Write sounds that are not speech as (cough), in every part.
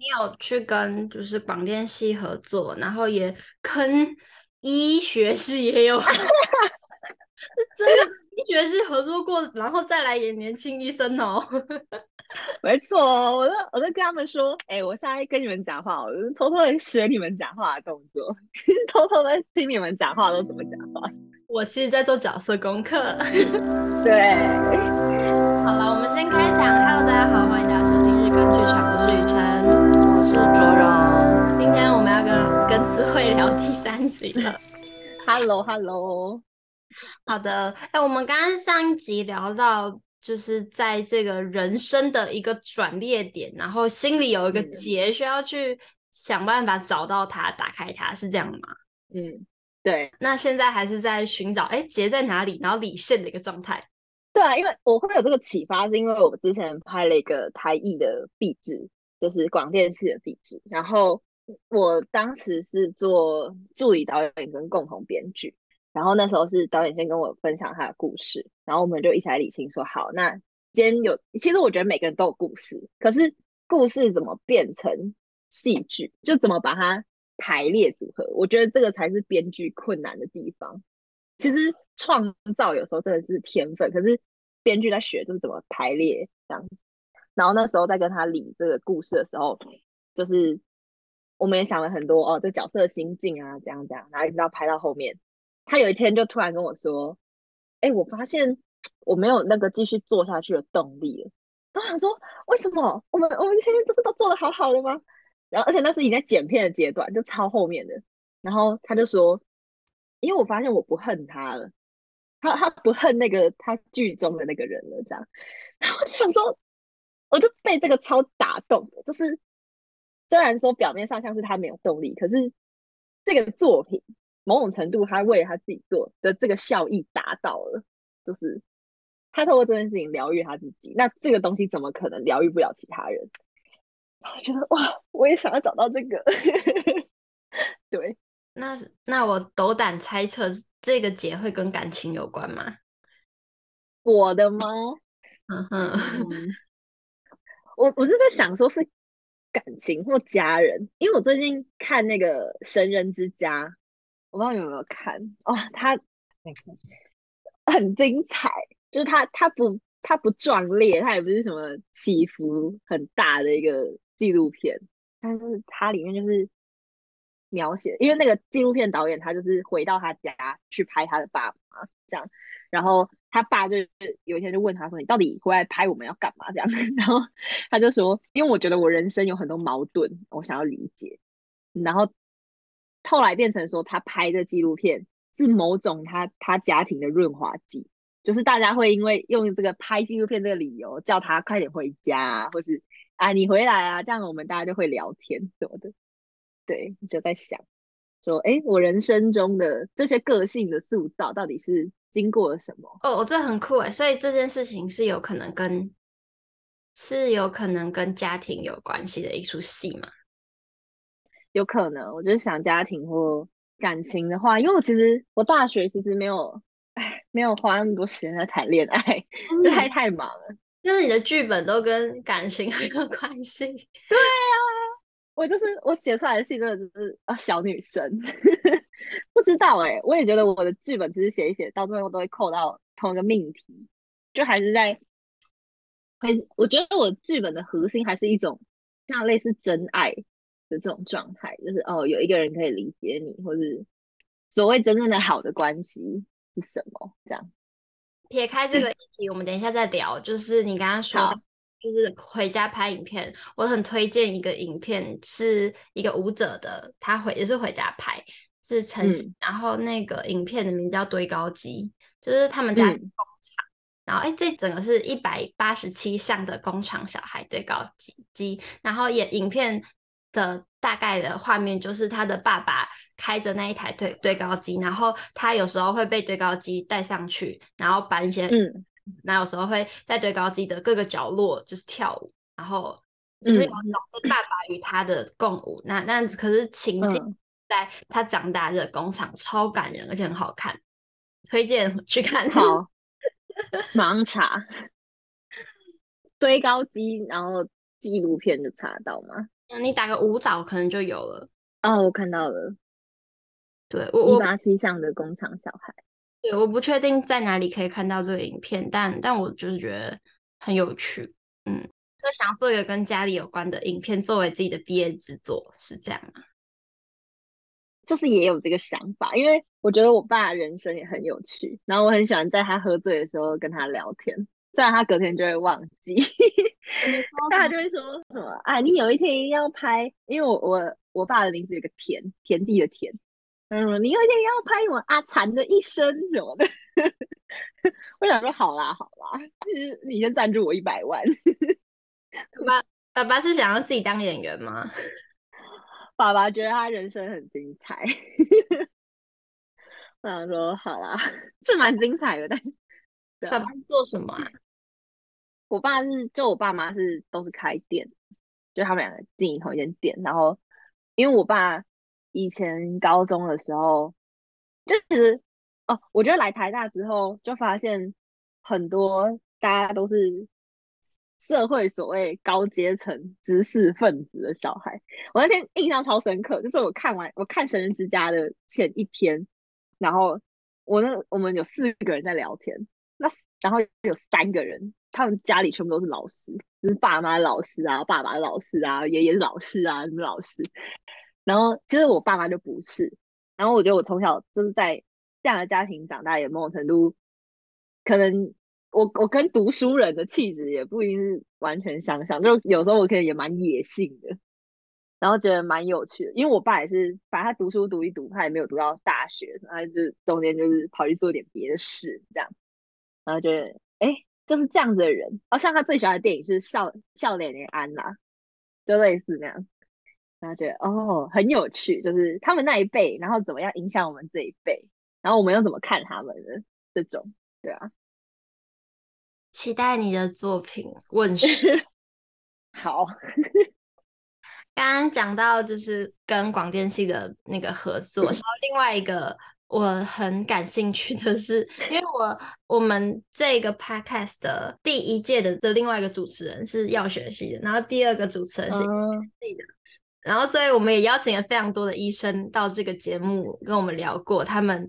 你有去跟就是广电系合作，然后也跟医学系也有，(laughs) 是真的医学系合作过，然后再来演年轻医生哦。(laughs) 没错，我都我都跟他们说，哎、欸，我现在跟你们讲话，我就偷偷的学你们讲话的动作，(laughs) 偷偷的听你们讲话都怎么讲话。我其实在做角色功课。对，好了，我们先开场。Hello，大家好，欢迎大家收听《剧场》，我是雨辰，我是卓荣。今天我们要跟跟词汇聊第三集了。(laughs) Hello，Hello，好的。哎、欸，我们刚刚上一集聊到。就是在这个人生的一个转捩点，然后心里有一个结，需要去想办法找到它，打开它，是这样吗？嗯，对。那现在还是在寻找，哎，结在哪里？然后理线的一个状态。对啊，因为我会有这个启发，是因为我之前拍了一个台艺的壁纸，就是广电系的壁纸，然后我当时是做助理导演跟共同编剧。然后那时候是导演先跟我分享他的故事，然后我们就一起来理清说好，那今天有，其实我觉得每个人都有故事，可是故事怎么变成戏剧，就怎么把它排列组合，我觉得这个才是编剧困难的地方。其实创造有时候真的是天分，可是编剧在学就是怎么排列这样子。然后那时候在跟他理这个故事的时候，就是我们也想了很多哦，这角色的心境啊，这样这样，然后一直到拍到后面。他有一天就突然跟我说：“哎、我发现我没有那个继续做下去的动力了。”我想说：“为什么？我们我们前面不是都做的好好的吗？”然后，而且那是已经在剪片的阶段，就超后面的。然后他就说：“因为我发现我不恨他了，他他不恨那个他剧中的那个人了。”这样，(laughs) 然后我就想说，我就被这个超打动的。就是虽然说表面上像是他没有动力，可是这个作品。某种程度，他为他自己做的这个效益达到了，就是他透过这件事情疗愈他自己。那这个东西怎么可能疗愈不了其他人？(laughs) 我觉得哇，我也想要找到这个。(laughs) 对，那那我斗胆猜测，这个结会跟感情有关吗？我的吗？嗯哼，我我是在想，说是感情或家人，因为我最近看那个《神人之家》。我不知道有没有看哦，他 (laughs) 很精彩，就是他他不他不壮烈，他也不是什么起伏很大的一个纪录片，但是它里面就是描写，因为那个纪录片导演他就是回到他家去拍他的爸爸这样，然后他爸就是有一天就问他说：“你到底回来拍我们要干嘛？”这样，(laughs) 然后他就说：“因为我觉得我人生有很多矛盾，我想要理解。”然后。后来变成说，他拍的纪录片是某种他他家庭的润滑剂，就是大家会因为用这个拍纪录片这个理由叫他快点回家，或是啊你回来啊，这样我们大家就会聊天什么的。对，就在想说，哎，我人生中的这些个性的塑造到底是经过了什么？哦，这很酷哎，所以这件事情是有可能跟是有可能跟家庭有关系的一出戏嘛？有可能，我就是想家庭或感情的话，因为我其实我大学其实没有，哎，没有花那么多时间在谈恋爱，太太忙了。就是你的剧本都跟感情很有关系。对啊，我就是我写出来的戏真的只是啊小女生，(laughs) 不知道哎、欸，我也觉得我的剧本其实写一写到最后都会扣到同一个命题，就还是在，还我觉得我剧本的核心还是一种像类似真爱。的这种状态，就是哦，有一个人可以理解你，或是所谓真正的好的关系是什么？这样撇开这个议题，嗯、我们等一下再聊。就是你刚刚说的，就是回家拍影片，我很推荐一个影片，是一个舞者的，他回也是回家拍，是陈。嗯、然后那个影片的名字叫堆高机，就是他们家是工厂，嗯、然后哎，这整个是一百八十七项的工厂小孩堆高机机，然后也影片。的大概的画面就是他的爸爸开着那一台堆堆高机，然后他有时候会被堆高机带上去，然后搬一些，嗯，那有时候会在堆高机的各个角落就是跳舞，然后就是有种是爸爸与他的共舞，嗯、那那可是情景在他长大的工厂，超感人，而且很好看，推荐去看。好，马上查堆高机，然后纪录片就查得到吗？嗯，你打个舞蹈可能就有了。哦，我看到了。对，我一八七巷的工厂小孩。对，我不确定在哪里可以看到这个影片，但但我就是觉得很有趣。嗯，就想要做一个跟家里有关的影片作为自己的毕业制作，是这样吗？就是也有这个想法，因为我觉得我爸人生也很有趣，然后我很喜欢在他喝醉的时候跟他聊天，虽然他隔天就会忘记，大家就会说什么啊，你有一天一定要拍，因为我我我爸的名字有个田，田地的田，嗯，你有一天要拍我阿残的一生什么的，(laughs) 我想说好啦好啦，就是你先赞助我一百万，爸爸爸是想要自己当演员吗？爸爸觉得他人生很精彩，(laughs) 我想说好啦，是蛮精彩的。但是爸爸是做什么啊？我爸是，就我爸妈是都是开店，就他们两个经营同一间店。然后，因为我爸以前高中的时候，就其实哦，我觉得来台大之后，就发现很多大家都是。社会所谓高阶层知识分子的小孩，我那天印象超深刻，就是我看完我看《神人之家》的前一天，然后我那我们有四个人在聊天，那然后有三个人，他们家里全部都是老师，就是爸妈老师啊，爸爸老师啊，爷爷老师啊，什么老师，然后其实我爸妈就不是，然后我觉得我从小就是在这样的家庭长大，也某种程度可能。我我跟读书人的气质也不一定是完全相像，就有时候我可能也蛮野性的，然后觉得蛮有趣的。因为我爸也是，反正他读书读一读，他也没有读到大学，他就中间就是跑去做点别的事，这样，然后觉得哎、就是这样子的人。哦，像他最喜欢的电影是笑《笑脸脸安娜》，就类似那样，然后觉得哦很有趣，就是他们那一辈，然后怎么样影响我们这一辈，然后我们又怎么看他们的这种，对啊。期待你的作品问世。(laughs) 好，(laughs) 刚刚讲到就是跟广电系的那个合作，然后 (clears throat) 另外一个我很感兴趣的是，因为我我们这个 podcast 的第一届的的另外一个主持人是药学系的，然后第二个主持人是医学系的，然后所以我们也邀请了非常多的医生到这个节目跟我们聊过他们。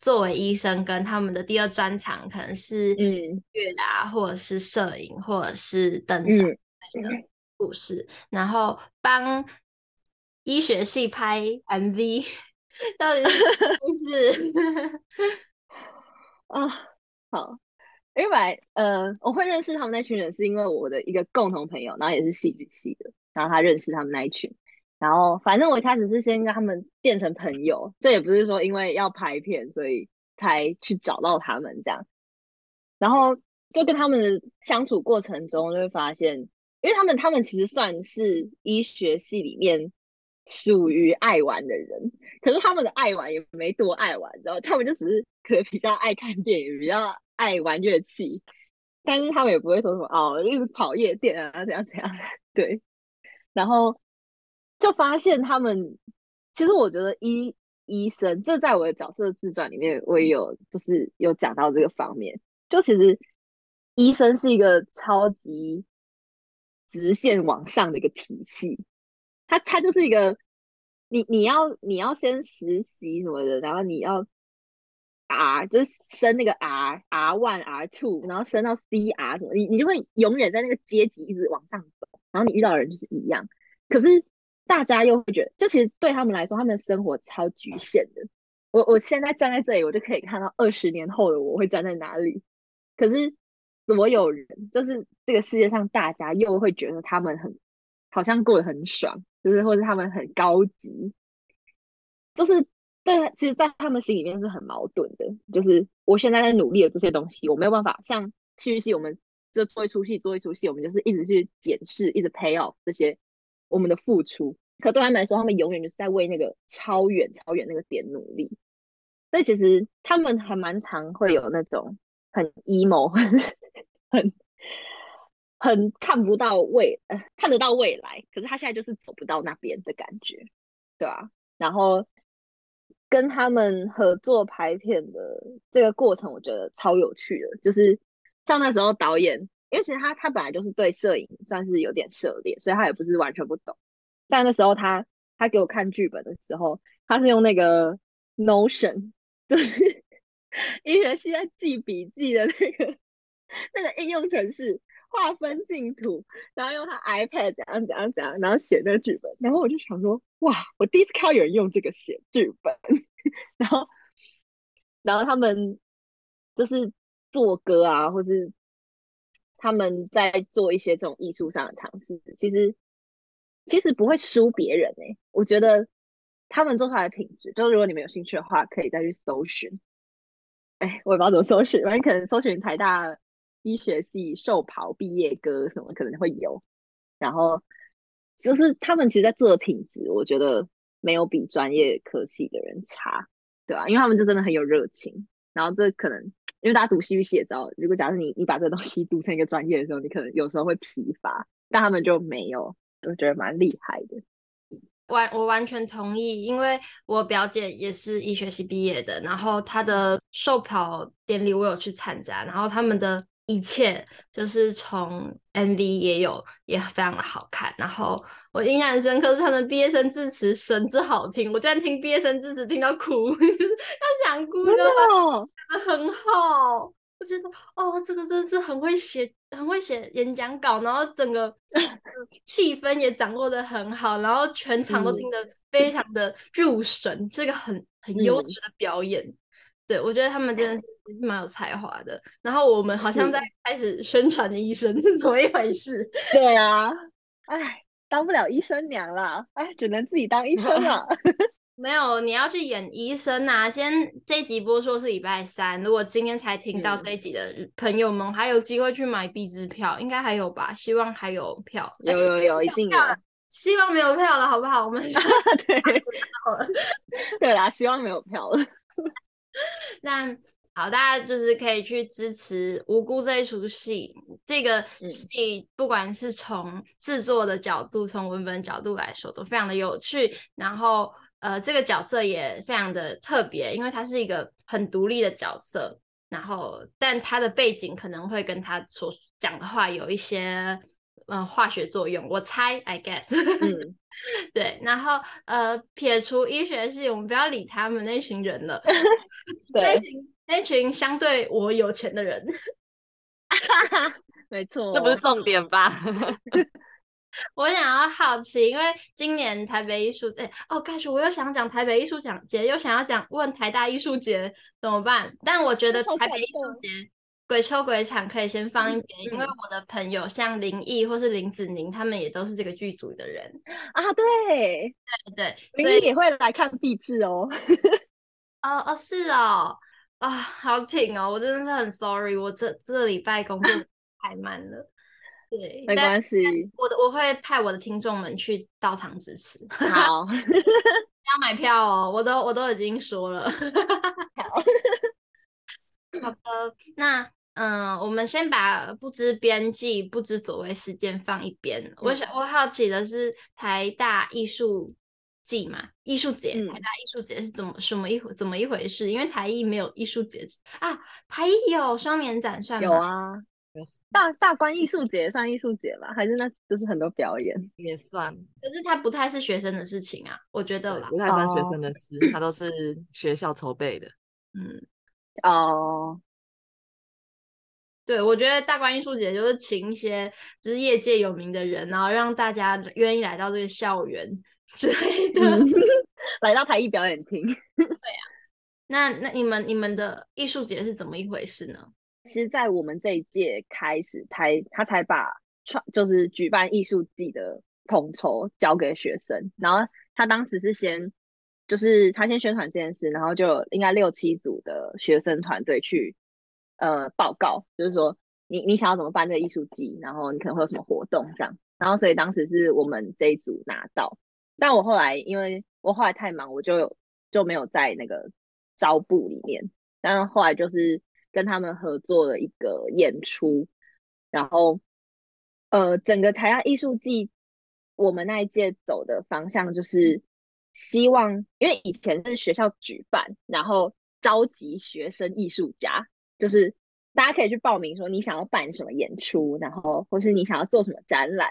作为医生，跟他们的第二专长可能是音乐啊，或者是摄影，或者是登山的故事，嗯、然后帮医学系拍 MV，(laughs) 到底是不是？(laughs) 啊，好，因为呃，我会认识他们那群人，是因为我的一个共同朋友，然后也是戏剧系的，然后他认识他们那一群。然后，反正我一开始是先跟他们变成朋友，这也不是说因为要拍片，所以才去找到他们这样。然后就跟他们的相处过程中，就会发现，因为他们他们其实算是医学系里面属于爱玩的人，可是他们的爱玩也没多爱玩，然后他们就只是可能比较爱看电影，比较爱玩乐器，但是他们也不会说什么哦，一直跑夜店啊，怎样怎样，(laughs) 对，然后。就发现他们，其实我觉得医医生，这在我的角色自传里面，我也有就是有讲到这个方面。就其实医生是一个超级直线往上的一个体系，他他就是一个，你你要你要先实习什么的，然后你要 R 就是升那个 R R one R two，然后升到 C R 什么，你你就会永远在那个阶级一直往上走，然后你遇到的人就是一样，可是。大家又会觉得，就其实对他们来说，他们的生活超局限的。我我现在站在这里，我就可以看到二十年后的我会站在哪里。可是所有人，就是这个世界上，大家又会觉得他们很好像过得很爽，就是或者他们很高级，就是对，其实，在他们心里面是很矛盾的。就是我现在在努力的这些东西，我没有办法像戏剧系，我们就做一出戏，做一出戏，我们就是一直去检视，一直 pay off 这些。我们的付出，可对他们来说，他们永远就是在为那个超远、超远那个点努力。所以其实他们还蛮常会有那种很 emo，很很看不到未，呃，看得到未来，可是他现在就是走不到那边的感觉，对吧？然后跟他们合作拍片的这个过程，我觉得超有趣的，就是像那时候导演。因为其实他他本来就是对摄影算是有点涉猎，所以他也不是完全不懂。但那时候他他给我看剧本的时候，他是用那个 Notion，就是 (laughs) 医学系在记笔记的那个那个应用程式，划分进图，然后用他 iPad 怎样怎样怎样，然后写那个剧本。然后我就想说，哇，我第一次看到有人用这个写剧本。(laughs) 然后，然后他们就是做歌啊，或是他们在做一些这种艺术上的尝试，其实其实不会输别人哎、我觉得他们做出来的品质，就是如果你们有兴趣的话，可以再去搜寻。哎，我也不知道怎么搜寻，反正可能搜寻台大医学系寿袍毕业歌什么，可能会有。然后就是他们其实，在做的品质，我觉得。没有比专业科系的人差，对吧、啊？因为他们就真的很有热情。然后这可能因为大家读戏剧系的时候，如果假设你你把这个东西读成一个专业的时候，你可能有时候会疲乏，但他们就没有，我觉得蛮厉害的。完，我完全同意，因为我表姐也是医学系毕业的，然后她的寿跑典礼我有去参加，然后他们的。一切就是从 MV 也有，也非常的好看。然后我印象很深刻是他们毕业生致辞神之好听，我居然听毕业生致辞听到哭，(laughs) 就是要想哭的，真的很好。我觉得哦，这个真的是很会写，很会写演讲稿，然后整个 (laughs) 气氛也掌握的很好，然后全场都听得非常的入神，这、嗯、个很很优质的表演。嗯对，我觉得他们真的是蛮有才华的。然后我们好像在开始宣传的医生是，是怎么一回事？(laughs) 对啊，哎，当不了医生娘了，哎，只能自己当医生了。(laughs) 没有，你要去演医生啊！先这一集播出是礼拜三，如果今天才听到这一集的朋友们，嗯、还有机会去买 B 支票，应该还有吧？希望还有票。有有有，一定有。(laughs) 希望没有票了，好不好？我们对，对啦，希望没有票了。那好，大家就是可以去支持《无辜》这一出戏。这个戏不管是从制作的角度，从、嗯、文本角度来说，都非常的有趣。然后，呃，这个角色也非常的特别，因为他是一个很独立的角色。然后，但他的背景可能会跟他所讲的话有一些。嗯，化学作用，我猜，I guess，(laughs) 嗯，对，然后呃，撇除医学系，我们不要理他们那群人了，(laughs) 对那群那群相对我有钱的人，(laughs) 没错，这不是重点吧？(laughs) 我想要好奇，因为今年台北艺术节，哦，开始我又想讲台北艺术节，又想要讲问台大艺术节怎么办？但我觉得台北艺术节。鬼抽鬼场可以先放一边，嗯，因为我的朋友像林毅或是林子宁，他们也都是这个剧组的人啊。对对对，林毅也会来看毕制哦。(laughs) 哦哦，是哦，啊，好挺哦，我真的是很 sorry，我这这礼拜工作 (laughs) 太慢了。对，没关系，我的我会派我的听众们去到场支持。好，(laughs) 要买票哦，我都我都已经说了。(laughs) 好。好的，那嗯，我们先把不知边际、不知所谓事件放一边。嗯、我想，我好奇的是台大艺术季嘛，艺术节，台大艺术节是怎么什么一回怎么一回事？因为台艺没有艺术节啊，台艺有双年展算吗？(laughs) 有啊，大大观艺术节算艺术节吧？还是那就是很多表演也算？可是它不太是学生的事情啊，我觉得啦，不太算学生的事，它都是学校筹备的，嗯。哦、oh.，对，我觉得大观艺术节就是请一些就是业界有名的人，然后让大家愿意来到这个校园 (laughs) 之类的，(laughs) 来到台艺表演厅。(laughs) 对啊，那那你们你们的艺术节是怎么一回事呢？其实，在我们这一届开始，才他才把创就是举办艺术季的统筹交给学生，然后他当时是先。就是他先宣传这件事，然后就应该六七组的学生团队去呃报告，就是说你你想要怎么办这个艺术季，然后你可能会有什么活动这样，然后所以当时是我们这一组拿到，但我后来因为我后来太忙，我就就没有在那个招部里面，但是后来就是跟他们合作了一个演出，然后呃整个台湾艺术季我们那一届走的方向就是。希望，因为以前是学校举办，然后召集学生艺术家，就是大家可以去报名，说你想要办什么演出，然后或是你想要做什么展览，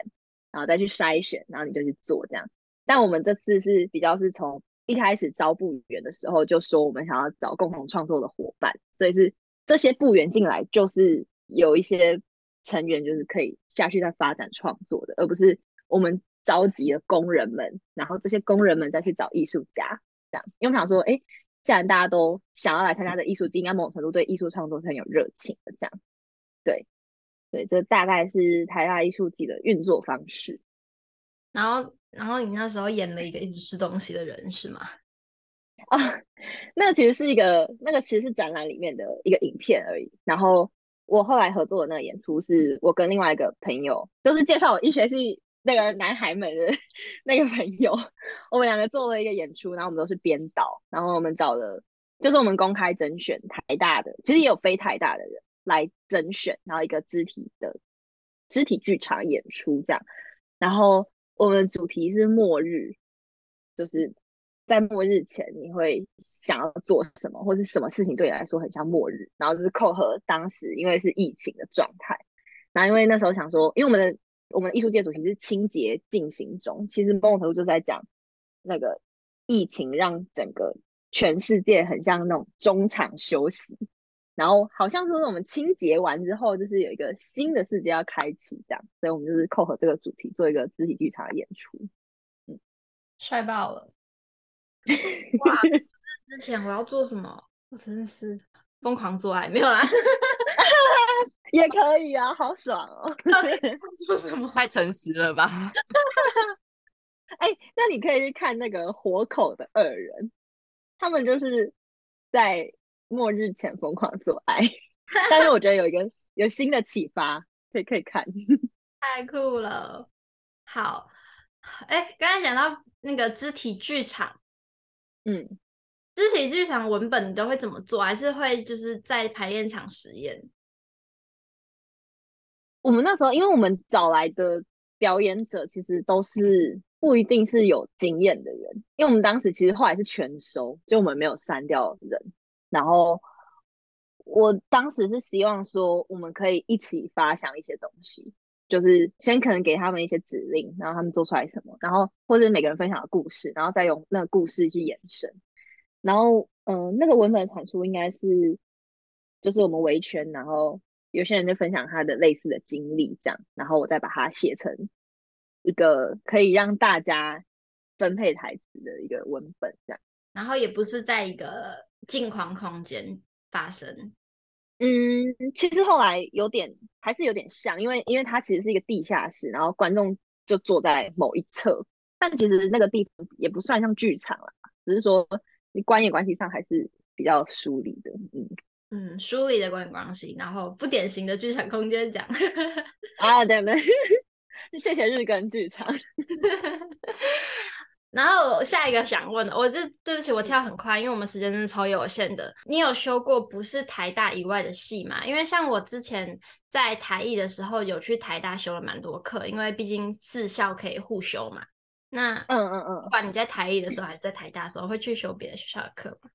然后再去筛选，然后你就去做这样。但我们这次是比较是从一开始招部员的时候就说我们想要找共同创作的伙伴，所以是这些部员进来就是有一些成员就是可以下去再发展创作的，而不是我们召集了工人们，然后这些工人们再去找艺术家这样。因为我想说，哎，既然大家都想要来参加的艺术季，应该某种程度对艺术创作是很有热情的这样。对，对，这大概是台大艺术季的运作方式。然后，然后你那时候演了一个一直吃东西的人是吗？啊，(laughs) 那个其实是一个，那个其实是展览里面的一个影片而已。然后我后来合作的那个演出，是我跟另外一个朋友，就是介绍我医学系那个男孩们的 (laughs) 那个朋友，我们两个做了一个演出，然后我们都是编导，然后我们找了，就是我们公开甄选台大的，其实也有非台大的人来甄选，然后一个肢体的肢体剧场演出这样，然后。我们主题是末日，就是在末日前你会想要做什么，或是什么事情对你来说很像末日，然后就是扣合当时因为是疫情的状态，然后因为那时候想说，因为我们的我们的艺术界主题是清洁进行中，其实某种程度就在讲那个疫情让整个全世界很像那种中场休息。然后好像是我们清洁完之后，就是有一个新的世界要开启，这样，所以我们就是扣合这个主题做一个肢体剧场的演出。嗯，帅爆了！(laughs) 哇，之前我要做什么？我真的是疯狂做爱，没有啦，也可以啊，好爽哦！做什么？太诚实了吧？(laughs) 哎、欸，那你可以去看那个活口的二人，他们就是在。末日前疯狂做爱，(laughs) 但是我觉得有一个有新的启发，可以可以看，太酷了。好，哎，刚才讲到那个肢体剧场，嗯，肢体剧场文本你都会怎么做？还是会就是在排练场实验？我们那时候，因为我们找来的表演者其实都是不一定是有经验的人，因为我们当时其实后来是全收，就我们没有删掉人。然后我当时是希望说，我们可以一起发想一些东西，就是先可能给他们一些指令，然后他们做出来什么，然后或者每个人分享的故事，然后再用那个故事去延伸。然后，嗯、那个文本的产出应该是，就是我们围圈，然后有些人就分享他的类似的经历，这样，然后我再把它写成一个可以让大家分配台词的一个文本，这样。然后也不是在一个。镜框空间发生，嗯，其实后来有点还是有点像，因为因为它其实是一个地下室，然后观众就坐在某一侧，但其实那个地方也不算像剧场了，只是说你观演关系上还是比较疏离的，嗯嗯，疏离的观演关系，然后不典型的剧场空间讲 (laughs) 啊，对对，(laughs) 谢谢日更剧场。(laughs) 然后下一个想问的，我这对不起，我跳很快，因为我们时间真的超有限的。你有修过不是台大以外的系吗？因为像我之前在台艺的时候，有去台大修了蛮多课，因为毕竟四校可以互修嘛。那嗯嗯嗯，不管你在台艺的时候还是在台大的时候，会去修别的学校的课吗？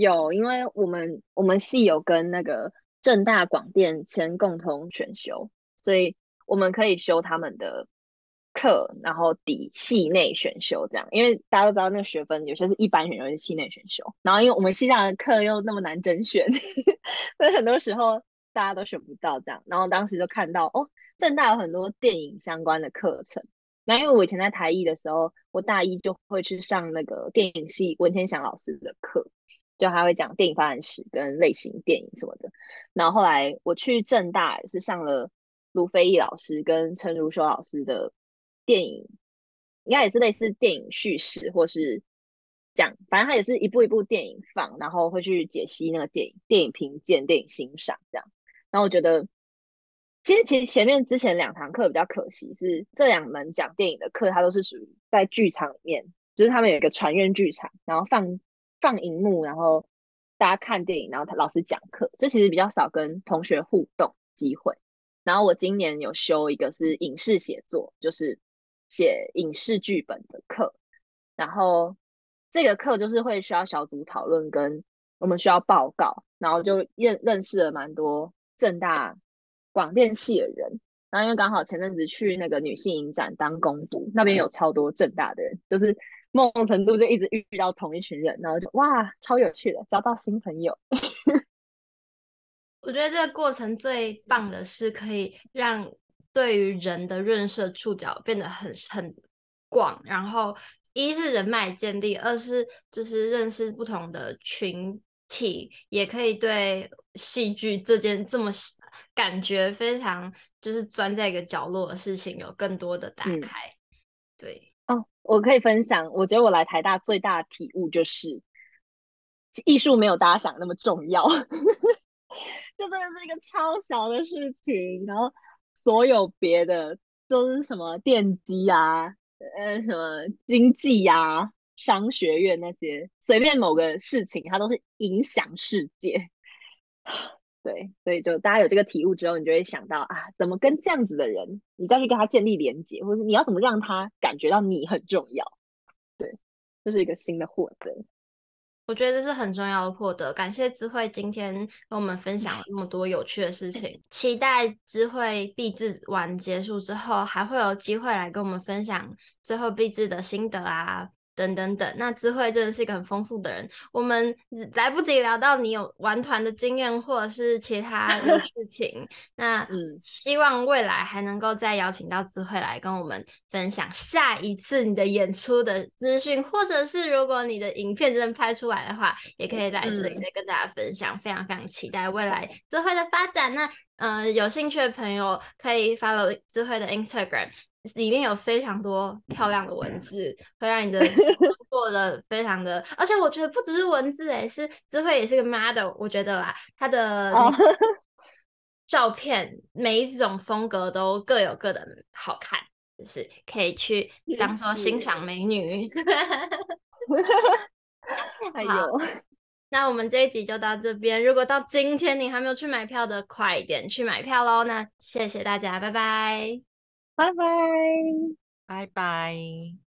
有，因为我们我们系有跟那个正大广电签共同选修，所以我们可以修他们的。课，然后抵系内选修这样，因为大家都知道那个学分有些是一般选修，有些系内选修。然后因为我们系上的课又那么难甄选，(laughs) 所以很多时候大家都选不到这样。然后当时就看到哦，正大有很多电影相关的课程。那因为我以前在台艺的时候，我大一就会去上那个电影系文天祥老师的课，就还会讲电影发展史跟类型电影什么的。然后后来我去政大是上了卢飞义老师跟陈如修老师的。电影应该也是类似电影叙事，或是讲，反正他也是一部一部电影放，然后会去解析那个电影、电影评鉴、电影欣赏这样。然后我觉得，其实其实前面之前两堂课比较可惜，是这两门讲电影的课，它都是属于在剧场里面，就是他们有一个传院剧场，然后放放荧幕，然后大家看电影，然后他老师讲课，就其实比较少跟同学互动机会。然后我今年有修一个是影视写作，就是。写影视剧本的课，然后这个课就是会需要小组讨论，跟我们需要报告，然后就认认识了蛮多正大广电系的人，然后因为刚好前阵子去那个女性影展当工读，那边有超多正大的人，就是某种程度就一直遇到同一群人，然后就哇，超有趣的，交到新朋友。(laughs) 我觉得这个过程最棒的是可以让对于人的认识触角变得很很广，然后一是人脉建立，二是就是认识不同的群体，也可以对戏剧这件这么感觉非常就是钻在一个角落的事情有更多的打开。嗯、对哦，我可以分享，我觉得我来台大最大的体悟就是艺术没有大家想那么重要。(laughs) 就真的是一个超小的事情，然后所有别的都是什么电机啊，呃，什么经济呀、啊、商学院那些，随便某个事情，它都是影响世界。(laughs) 对，所以就大家有这个体悟之后，你就会想到啊，怎么跟这样子的人，你再去跟他建立连接，或者是你要怎么让他感觉到你很重要。对，这是一个新的获得。我觉得这是很重要的获得，感谢智慧今天跟我们分享了那么多有趣的事情，(laughs) 期待智慧毕制完结束之后，还会有机会来跟我们分享最后毕制的心得啊。等等等，那智慧真的是一个很丰富的人。我们来不及聊到你有玩团的经验，或者是其他的事 (laughs) 情。那嗯，希望未来还能够再邀请到智慧来跟我们分享下一次你的演出的资讯，或者是如果你的影片真的拍出来的话，也可以来这里再跟大家分享。嗯、非常非常期待未来智慧的发展。那呃，有兴趣的朋友可以 follow 智慧的 Instagram。里面有非常多漂亮的文字，会让你的过得非常的，而且我觉得不只是文字，诶，是智慧也是个 model，我觉得啦，他的 (laughs) 照片每一种风格都各有各的好看，就是可以去当做欣赏美女。(laughs) 还有，那我们这一集就到这边。如果到今天你还没有去买票的，快一点去买票喽！那谢谢大家，拜拜。拜拜，拜拜。